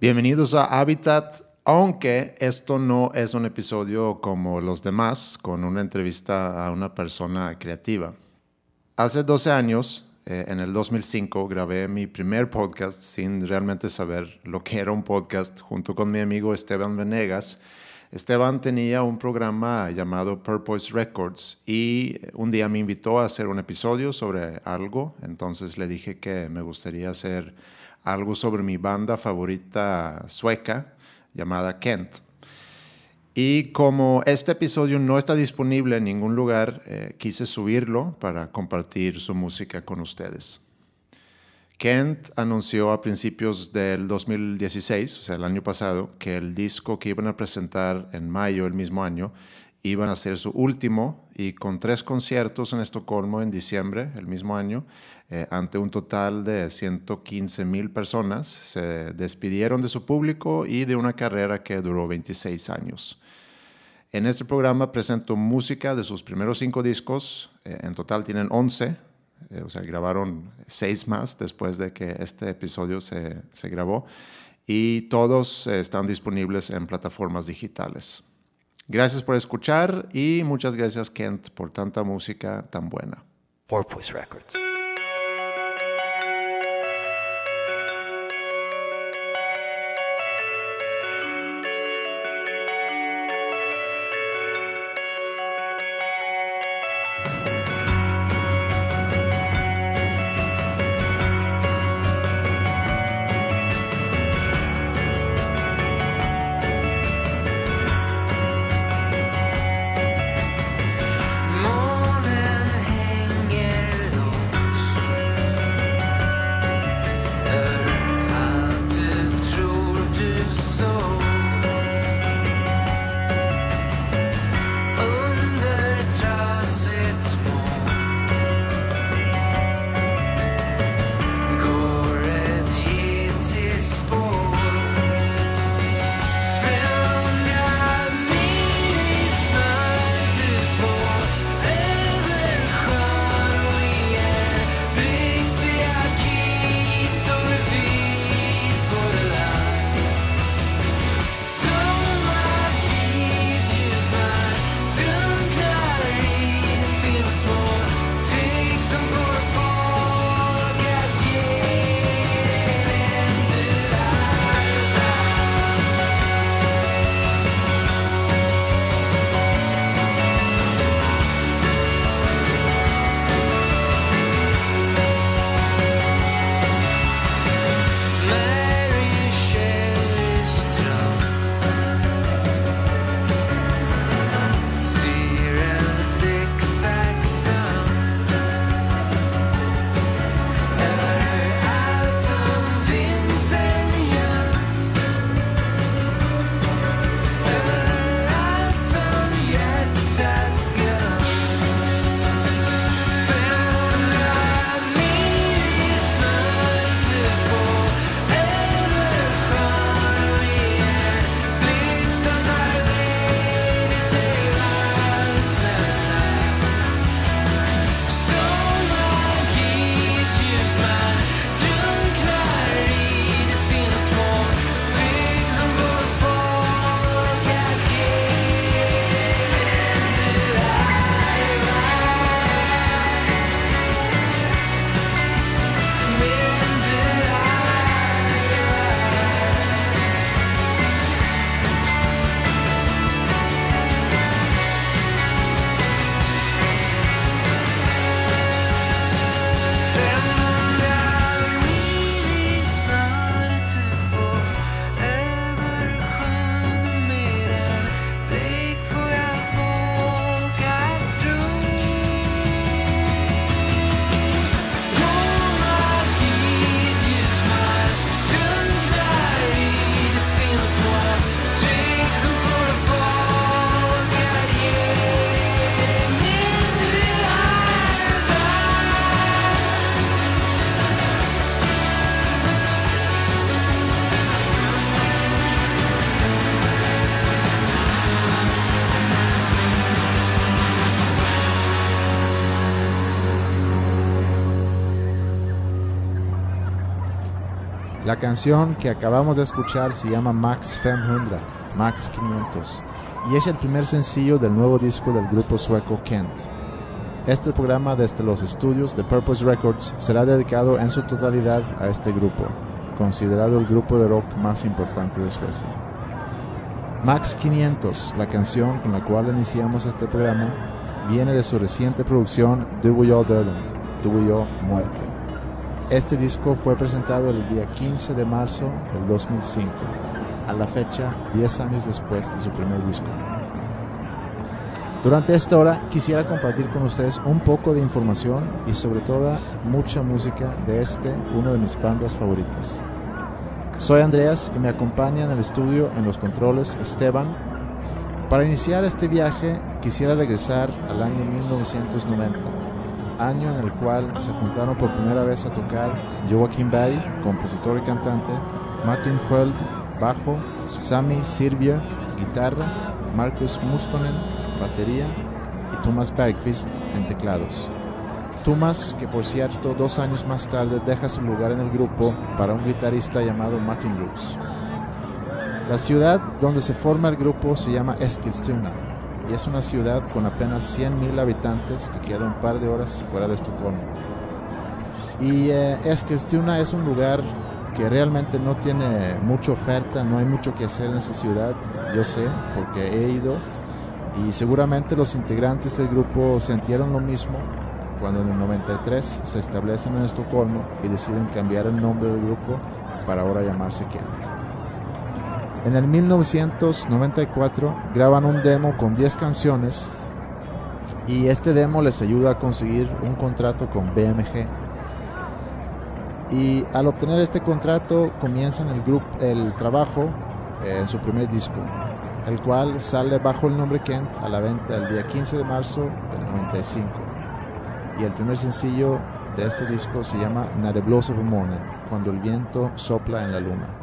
Bienvenidos a Habitat, aunque esto no es un episodio como los demás, con una entrevista a una persona creativa. Hace 12 años, eh, en el 2005, grabé mi primer podcast sin realmente saber lo que era un podcast junto con mi amigo Esteban Venegas. Esteban tenía un programa llamado Purpose Records y un día me invitó a hacer un episodio sobre algo, entonces le dije que me gustaría hacer algo sobre mi banda favorita sueca llamada Kent. Y como este episodio no está disponible en ningún lugar, eh, quise subirlo para compartir su música con ustedes. Kent anunció a principios del 2016, o sea, el año pasado, que el disco que iban a presentar en mayo el mismo año iban a ser su último y con tres conciertos en Estocolmo en diciembre el mismo año, eh, ante un total de 115 mil personas, se despidieron de su público y de una carrera que duró 26 años. En este programa presento música de sus primeros cinco discos, eh, en total tienen 11, eh, o sea, grabaron seis más después de que este episodio se grabó y todos están disponibles en plataformas digitales. Gracias por escuchar y muchas gracias Kent por tanta música tan buena. Porpoise Records. La canción que acabamos de escuchar se llama Max 500, Max 500, y es el primer sencillo del nuevo disco del grupo sueco Kent. Este programa desde los estudios de Purpose Records será dedicado en su totalidad a este grupo, considerado el grupo de rock más importante de Suecia. Max 500, la canción con la cual iniciamos este programa, viene de su reciente producción Do We All Döden, Do We All Muerte. Este disco fue presentado el día 15 de marzo del 2005, a la fecha 10 años después de su primer disco. Durante esta hora quisiera compartir con ustedes un poco de información y sobre todo mucha música de este, una de mis bandas favoritas. Soy Andreas y me acompaña en el estudio en los controles Esteban. Para iniciar este viaje quisiera regresar al año 1990, año en el cual se juntaron por primera vez a tocar Joaquín Barry, compositor y cantante, Martin Hueld, bajo, Sami Sirbia, guitarra, Marcus Mustonen, batería y Thomas Bergqvist en teclados. Thomas, que por cierto dos años más tarde deja su lugar en el grupo para un guitarrista llamado Martin Brooks. La ciudad donde se forma el grupo se llama Eskilstuna y es una ciudad con apenas 100.000 habitantes que queda un par de horas fuera de Estocolmo. Y eh, Eskilstuna es un lugar que realmente no tiene mucha oferta, no hay mucho que hacer en esa ciudad, yo sé, porque he ido y seguramente los integrantes del grupo sintieron lo mismo cuando en el 93 se establecen en Estocolmo y deciden cambiar el nombre del grupo para ahora llamarse Kent. En el 1994 graban un demo con 10 canciones y este demo les ayuda a conseguir un contrato con BMG. Y al obtener este contrato comienzan el, grupo, el trabajo en su primer disco, el cual sale bajo el nombre Kent a la venta el día 15 de marzo del 95 y el primer sencillo de este disco se llama of Morning, cuando el viento sopla en la luna.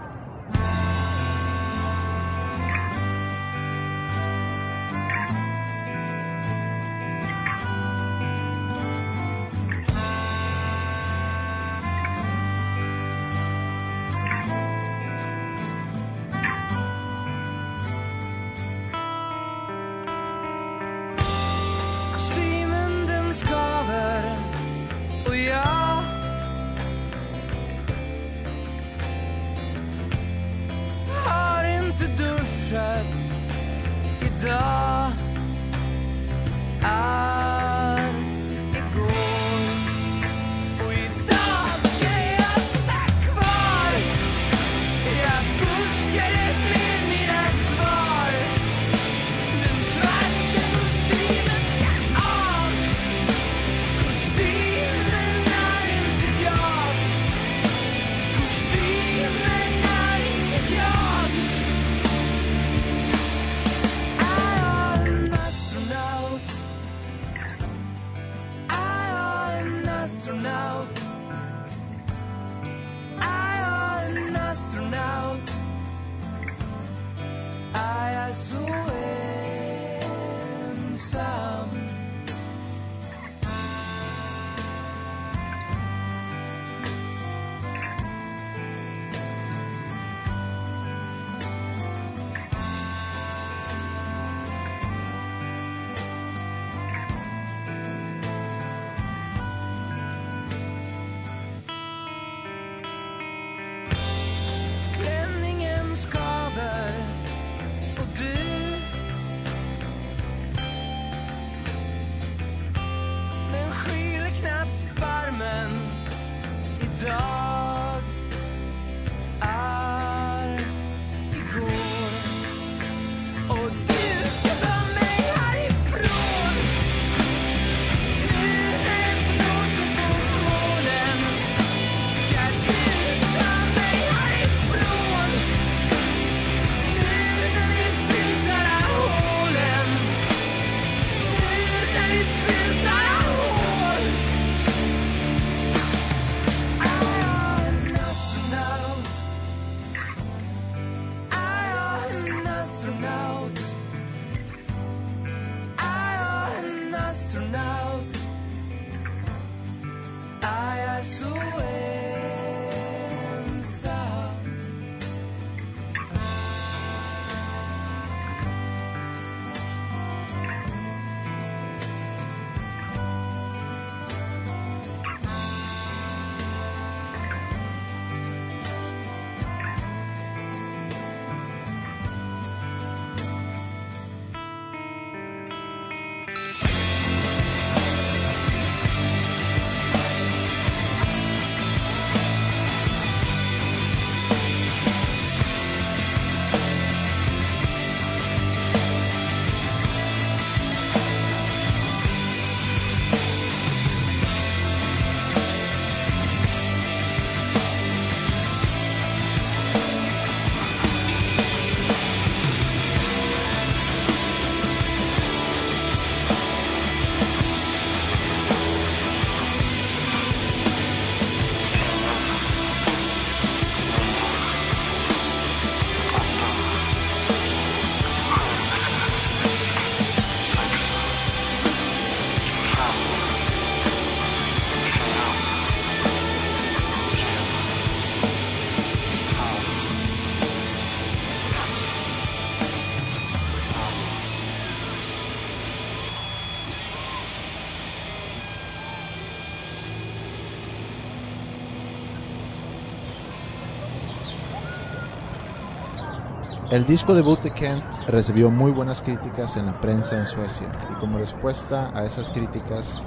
El disco debut de Kent recibió muy buenas críticas en la prensa en Suecia y como respuesta a esas críticas,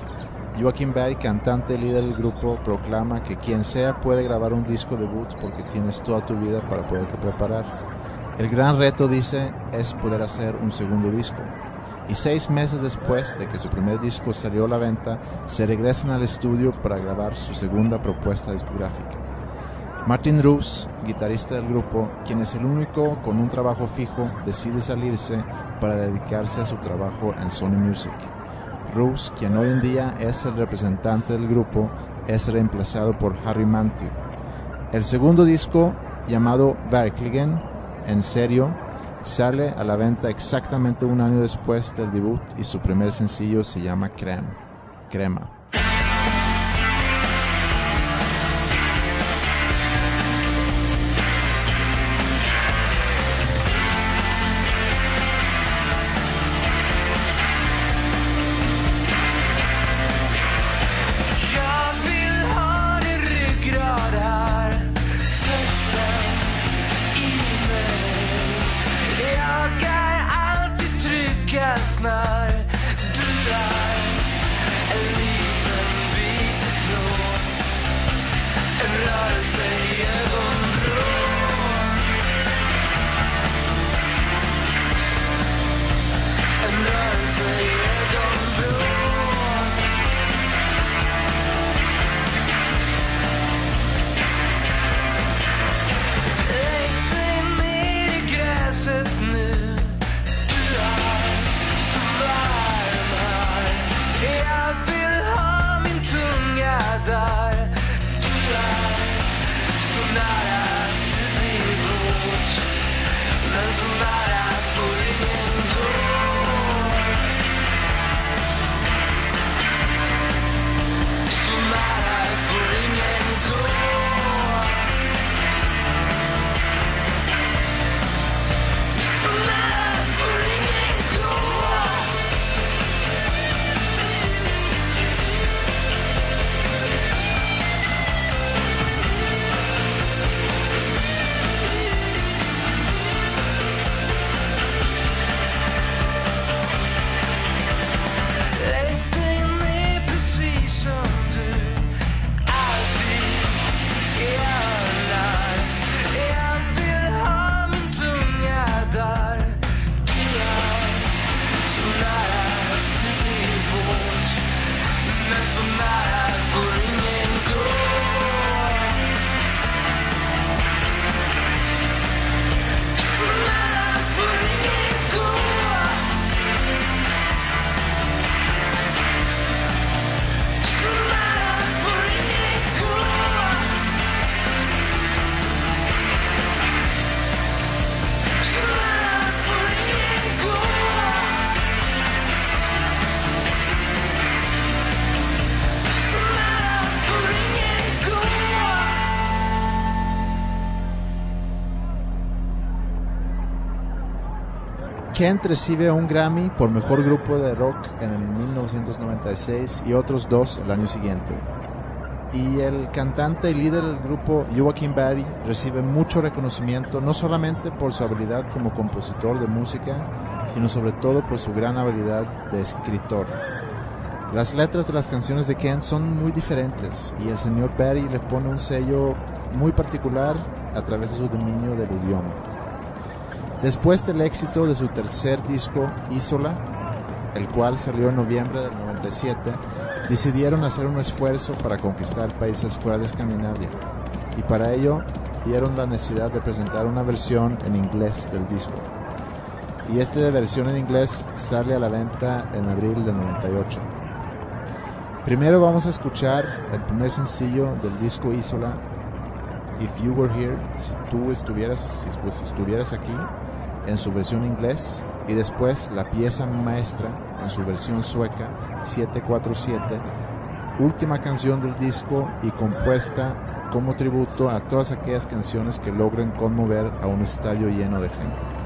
Joaquim Berg, cantante y líder del grupo, proclama que quien sea puede grabar un disco debut porque tienes toda tu vida para poderte preparar. El gran reto, dice, es poder hacer un segundo disco. Y seis meses después de que su primer disco salió a la venta, se regresan al estudio para grabar su segunda propuesta discográfica. Martin Roos, guitarrista del grupo, quien es el único con un trabajo fijo, decide salirse para dedicarse a su trabajo en Sony Music. Roos, quien hoy en día es el representante del grupo, es reemplazado por Harry Mantiu. El segundo disco, llamado Verkligen, en serio, sale a la venta exactamente un año después del debut y su primer sencillo se llama Creme, Crema. Kent recibe un Grammy por mejor grupo de rock en el 1996 y otros dos el año siguiente. Y el cantante y líder del grupo Joaquin Barry recibe mucho reconocimiento no solamente por su habilidad como compositor de música, sino sobre todo por su gran habilidad de escritor. Las letras de las canciones de Kent son muy diferentes y el señor Barry le pone un sello muy particular a través de su dominio del idioma. Después del éxito de su tercer disco, Isola, el cual salió en noviembre del 97, decidieron hacer un esfuerzo para conquistar países fuera de Escandinavia. Y para ello vieron la necesidad de presentar una versión en inglés del disco. Y esta versión en inglés sale a la venta en abril del 98. Primero vamos a escuchar el primer sencillo del disco Isola, If You Were Here, si tú estuvieras, si pues, estuvieras aquí, en su versión inglés, y después la pieza maestra en su versión sueca, 747, última canción del disco y compuesta como tributo a todas aquellas canciones que logren conmover a un estadio lleno de gente.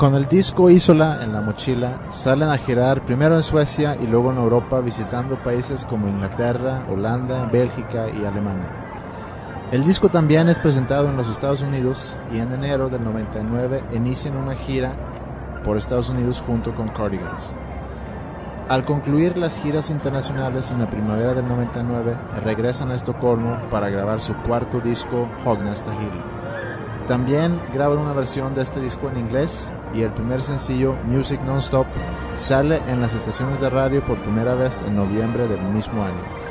Con el disco Isola en la mochila, salen a girar primero en Suecia y luego en Europa visitando países como Inglaterra, Holanda, Bélgica y Alemania. El disco también es presentado en los Estados Unidos y en enero del 99 inician una gira por Estados Unidos junto con Cardigans. Al concluir las giras internacionales en la primavera del 99, regresan a Estocolmo para grabar su cuarto disco, Hognastahil. También graban una versión de este disco en inglés y el primer sencillo, Music Nonstop, sale en las estaciones de radio por primera vez en noviembre del mismo año.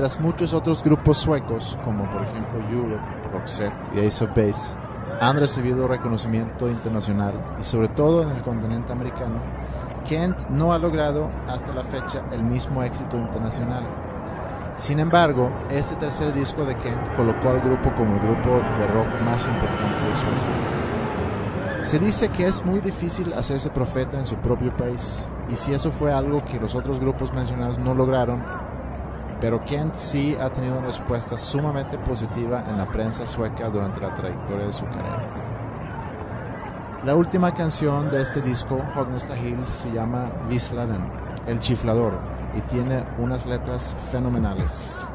Mientras muchos otros grupos suecos, como por ejemplo Europe, Roxette y Ace of Base, han recibido reconocimiento internacional y sobre todo en el continente americano, Kent no ha logrado hasta la fecha el mismo éxito internacional. Sin embargo, este tercer disco de Kent colocó al grupo como el grupo de rock más importante de Suecia. Se dice que es muy difícil hacerse profeta en su propio país, y si eso fue algo que los otros grupos mencionados no lograron, pero Kent sí ha tenido una respuesta sumamente positiva en la prensa sueca durante la trayectoria de su carrera. La última canción de este disco, Hognesta Hill, se llama Vislaren, el chiflador, y tiene unas letras fenomenales.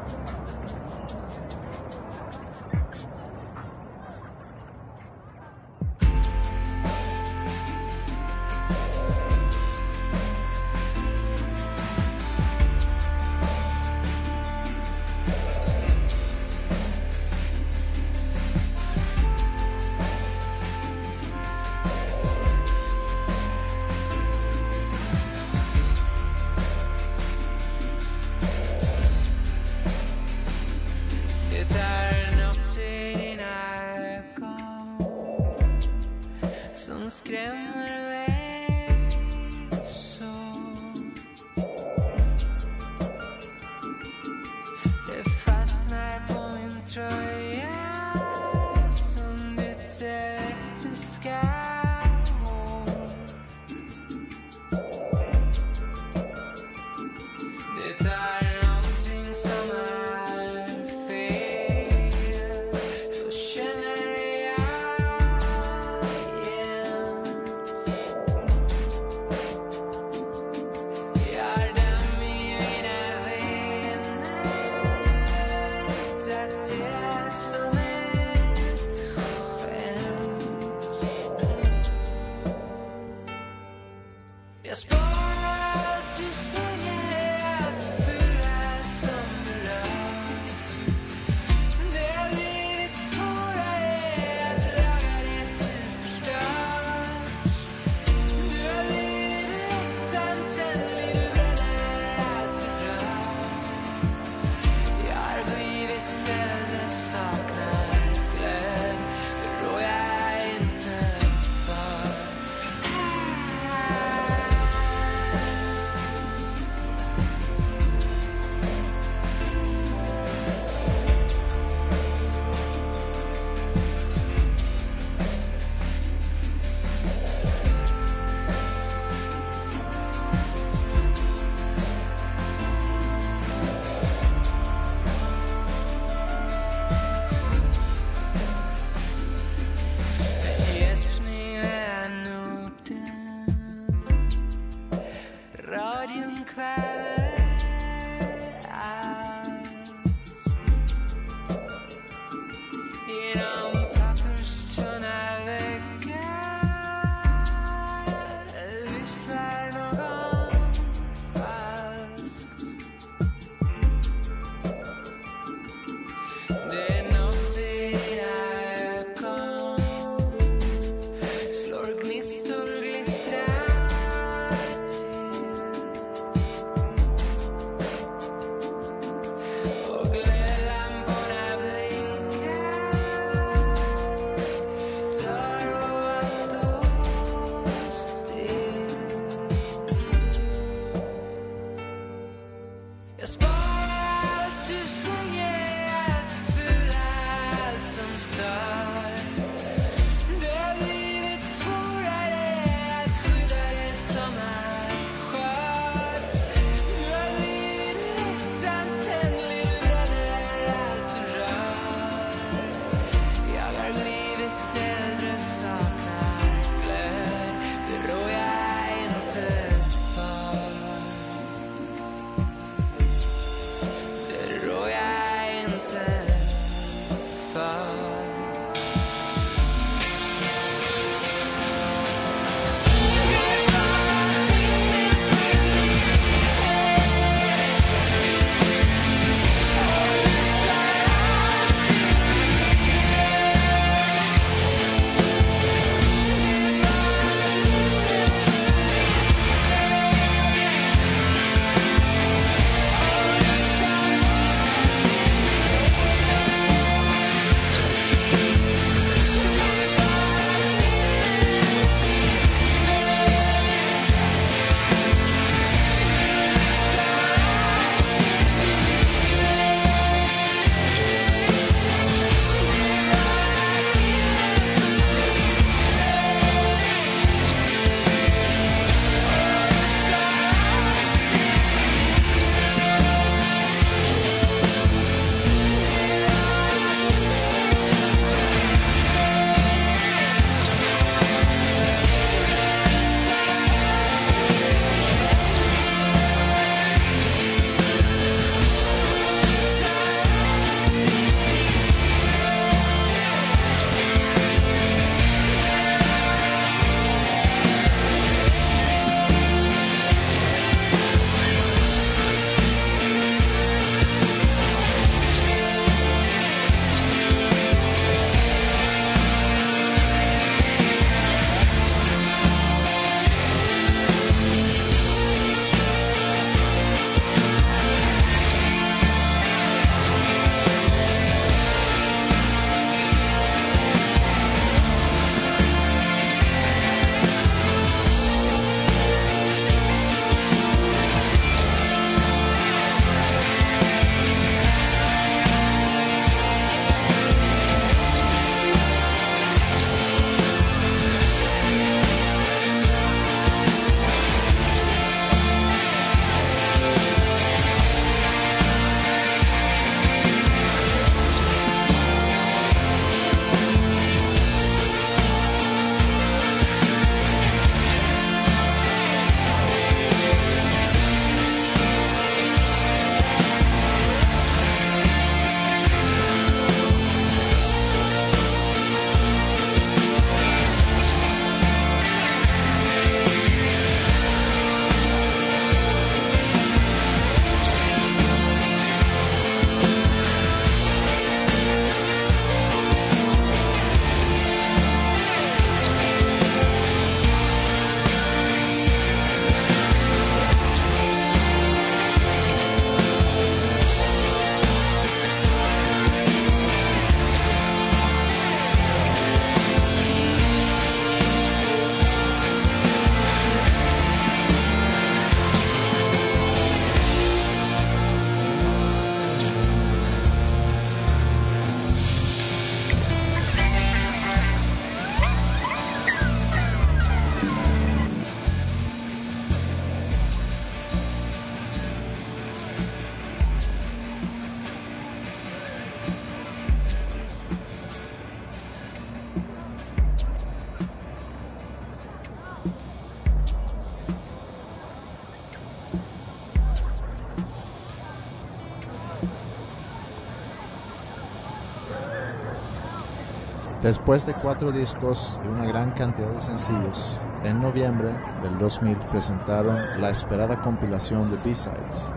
Después de cuatro discos y una gran cantidad de sencillos, en noviembre del 2000 presentaron la esperada compilación de B-Sides.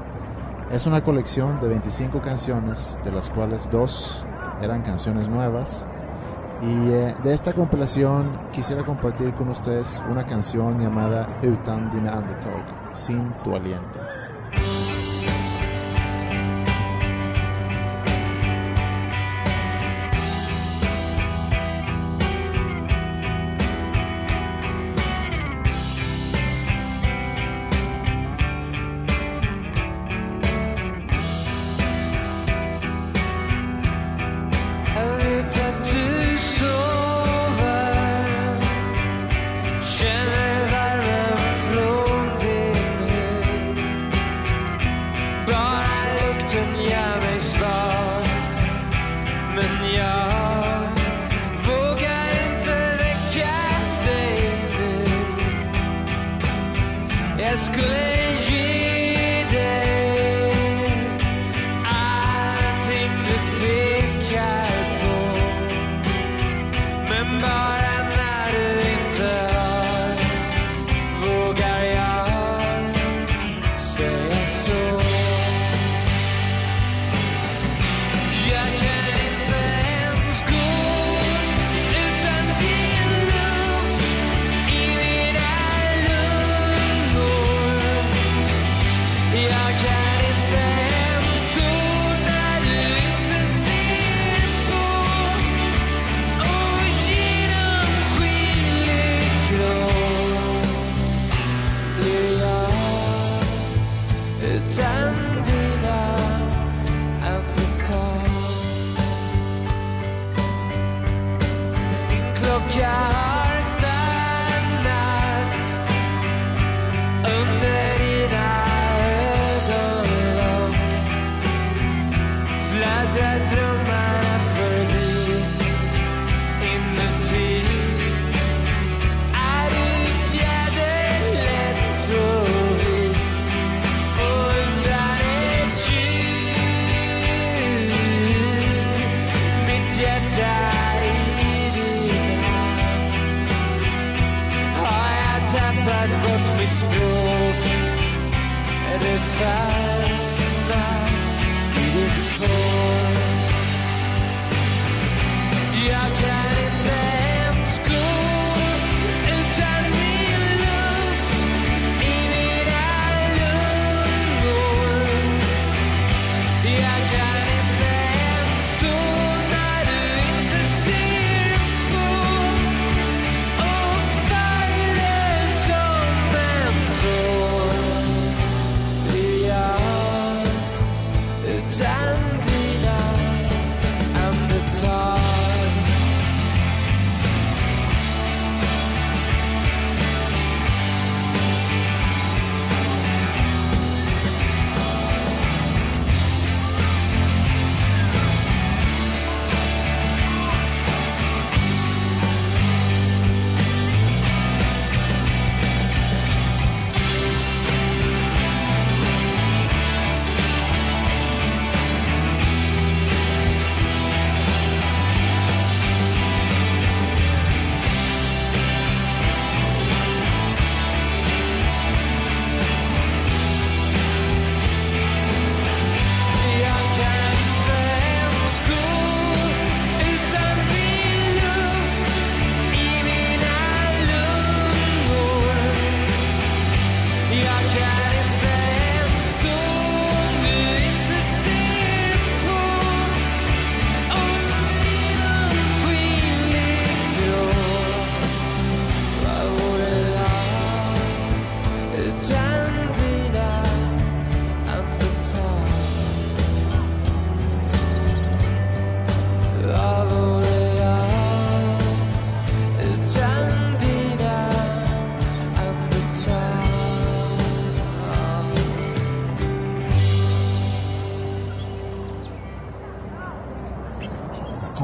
Es una colección de 25 canciones, de las cuales dos eran canciones nuevas. Y eh, de esta compilación quisiera compartir con ustedes una canción llamada Utan dina andetag, sin tu aliento. escalate.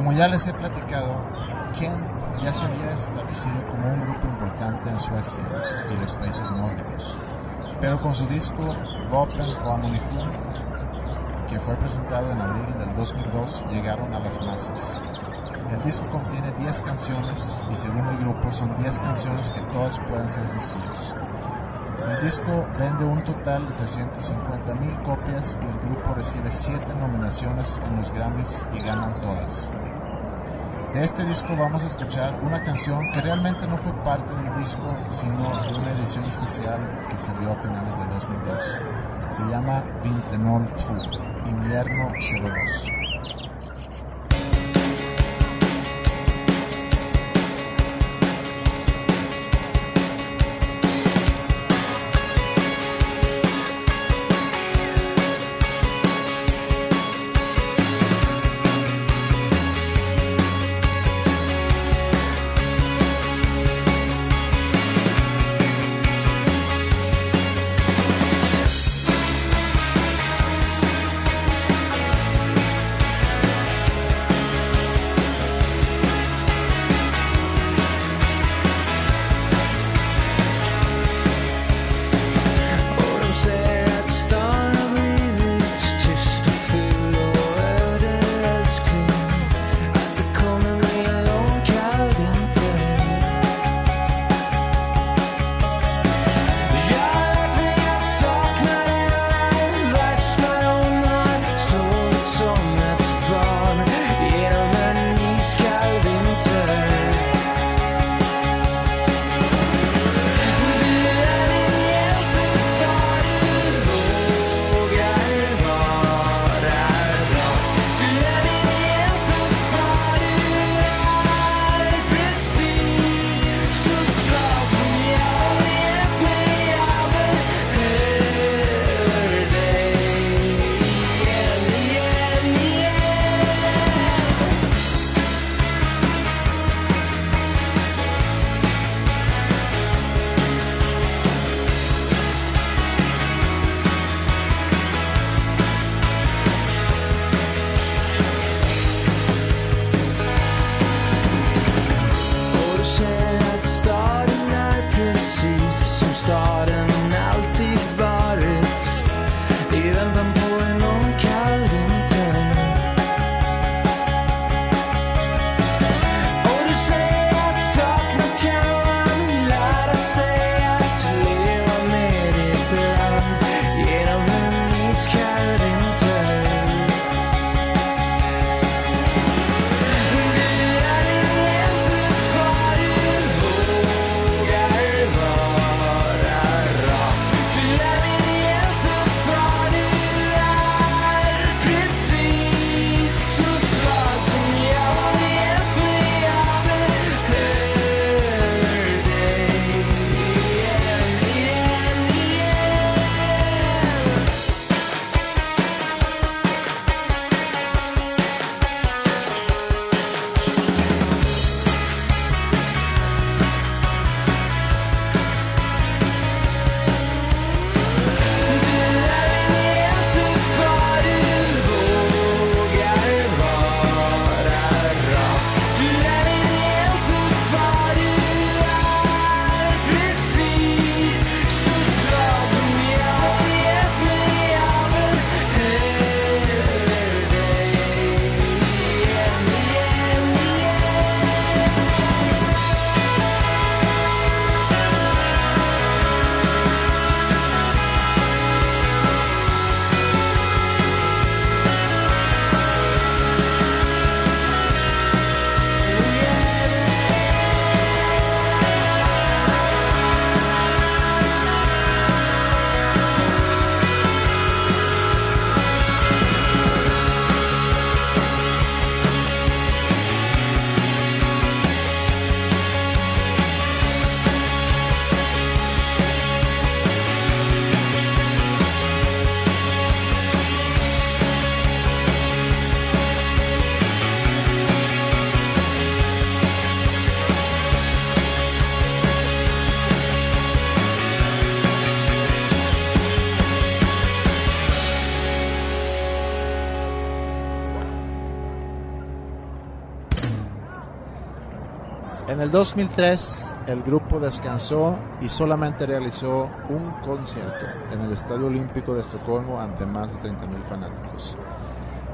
como ya les he platicado, Kent ya se había establecido como un grupo importante en Suecia y los países nórdicos, pero con su disco Vapen och que fue presentado en abril del 2002, llegaron a las masas. El disco contiene 10 canciones y según el grupo son 10 canciones que todas pueden ser sencillos. El disco vende un total de 350 mil copias y el grupo recibe 7 nominaciones en los Grammys y ganan todas. De este disco vamos a escuchar una canción que realmente no fue parte del disco, sino de una edición especial que salió a finales de 2002. Se llama Vintenol Tour, Invierno 02. el 2003 el grupo descansó y solamente realizó un concierto en el Estadio Olímpico de Estocolmo ante más de 30.000 fanáticos.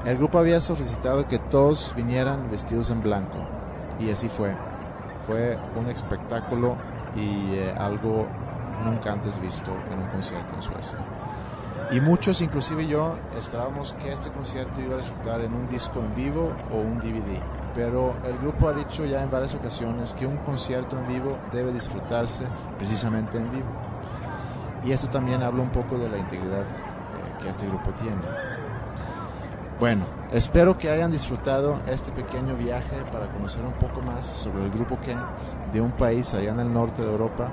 El grupo había solicitado que todos vinieran vestidos en blanco y así fue. Fue un espectáculo y eh, algo nunca antes visto en un concierto en Suecia. Y muchos, inclusive yo, esperábamos que este concierto iba a resultar en un disco en vivo o un DVD pero el grupo ha dicho ya en varias ocasiones que un concierto en vivo debe disfrutarse precisamente en vivo. Y eso también habla un poco de la integridad eh, que este grupo tiene. Bueno, espero que hayan disfrutado este pequeño viaje para conocer un poco más sobre el grupo Kent de un país allá en el norte de Europa,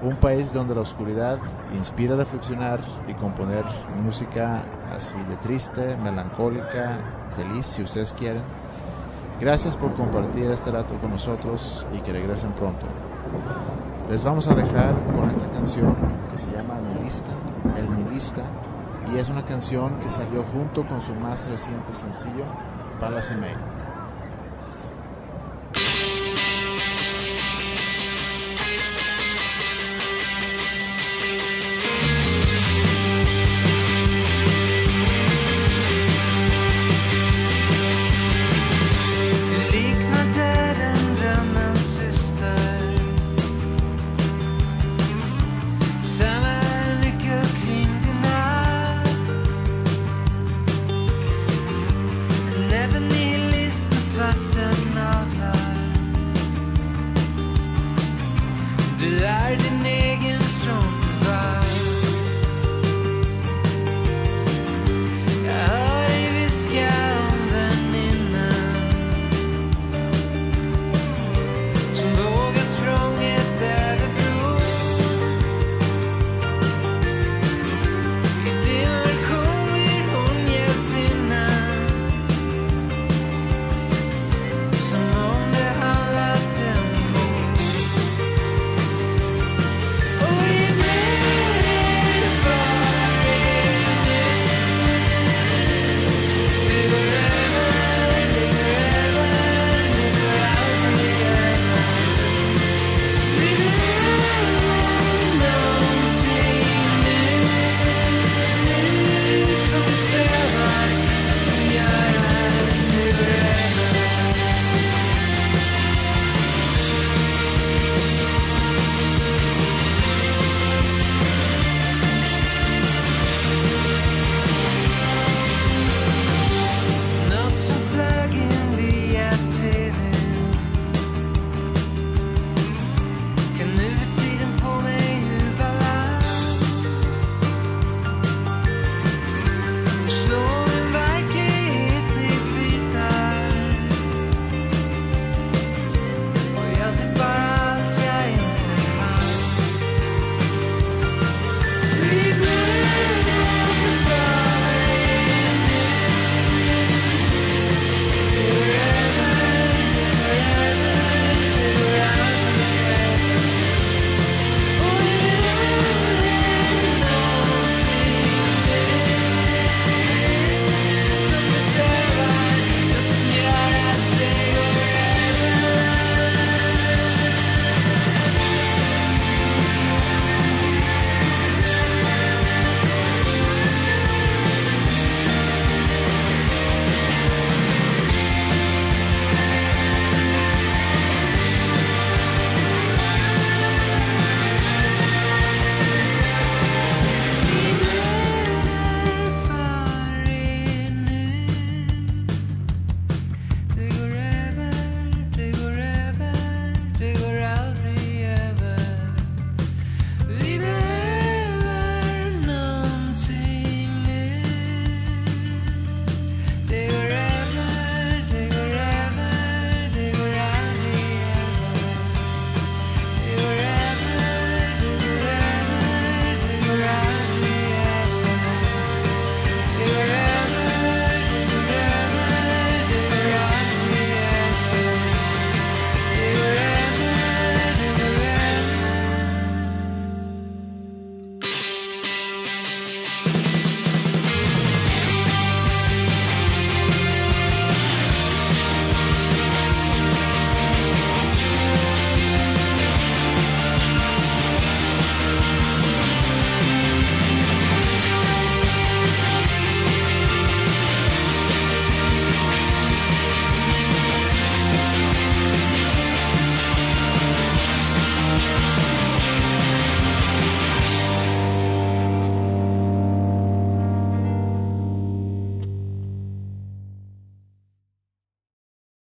un país donde la oscuridad inspira a reflexionar y componer música así de triste, melancólica, feliz, si ustedes quieren. Gracias por compartir este rato con nosotros y que regresen pronto. Les vamos a dejar con esta canción que se llama Nihilista, El Nihilista, y es una canción que salió junto con su más reciente sencillo, Palace Mail.